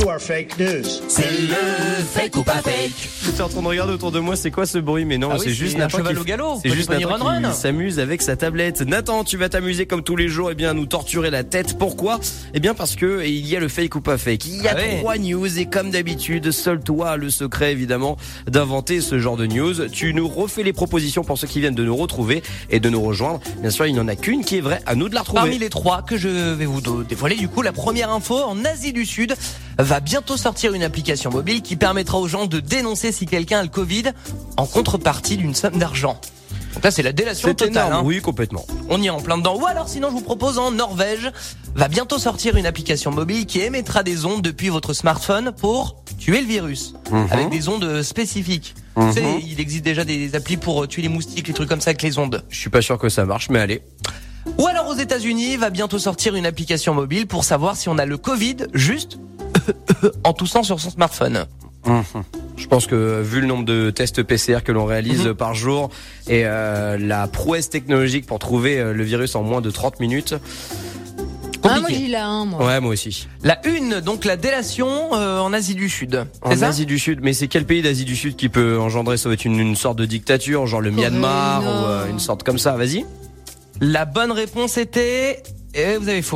You fake news. C'est le fake ou pas fake J'étais en train de regarder autour de moi, c'est quoi ce bruit Mais non, Ah oui, c'est juste un Nathan cheval qui- au galop. C'est juste Nathan run qui run. s'amuse avec sa tablette. Nathan, tu vas t'amuser comme tous les jours, et bien à nous torturer la tête. Pourquoi? Eh bien parce que il y a le fake ou pas fake. Il y a Ah ouais. trois news et comme d'habitude, seul toi a le secret évidemment d'inventer ce genre de news. Tu nous refais les propositions pour ceux qui viennent de nous retrouver et de nous rejoindre. Bien sûr, il n'y en a qu'une qui est vraie. À nous de la retrouver. Parmi les trois que je vais vous dévoiler, du coup, la première info, en Asie du Sud, va bientôt sortir une application mobile qui permettra aux gens de dénoncer si quelqu'un a le Covid en contrepartie d'une somme d'argent. Donc là, c'est la délation totale. énorme. hein. Oui, complètement. On y est en plein dedans. Ou alors, sinon, je vous propose en Norvège, va bientôt sortir une application mobile qui émettra des ondes depuis votre smartphone pour tuer le virus. Mhm. Avec des ondes spécifiques. Mhm. Tu sais, il existe déjà des applis pour euh, tuer les moustiques, les trucs comme ça avec les ondes. Je suis pas sûr que ça marche, mais allez. Ou alors aux États-Unis, va bientôt sortir une application mobile pour savoir si on a le Covid juste en toussant sur son smartphone. Je pense que vu le nombre de tests PCR que l'on réalise Mhm. par jour et euh, la prouesse technologique pour trouver euh, le virus en moins de 30 minutes. Ah, moi j'ai la 1, moi. Ouais, moi aussi. La une, donc la délation euh, en Asie du Sud. En ça? Asie du Sud, mais c'est quel pays d'Asie du Sud qui peut engendrer ça va être une, une sorte de dictature, genre le Myanmar non. ou euh, une sorte comme ça? Vas-y. La bonne réponse était... Et vous avez faux.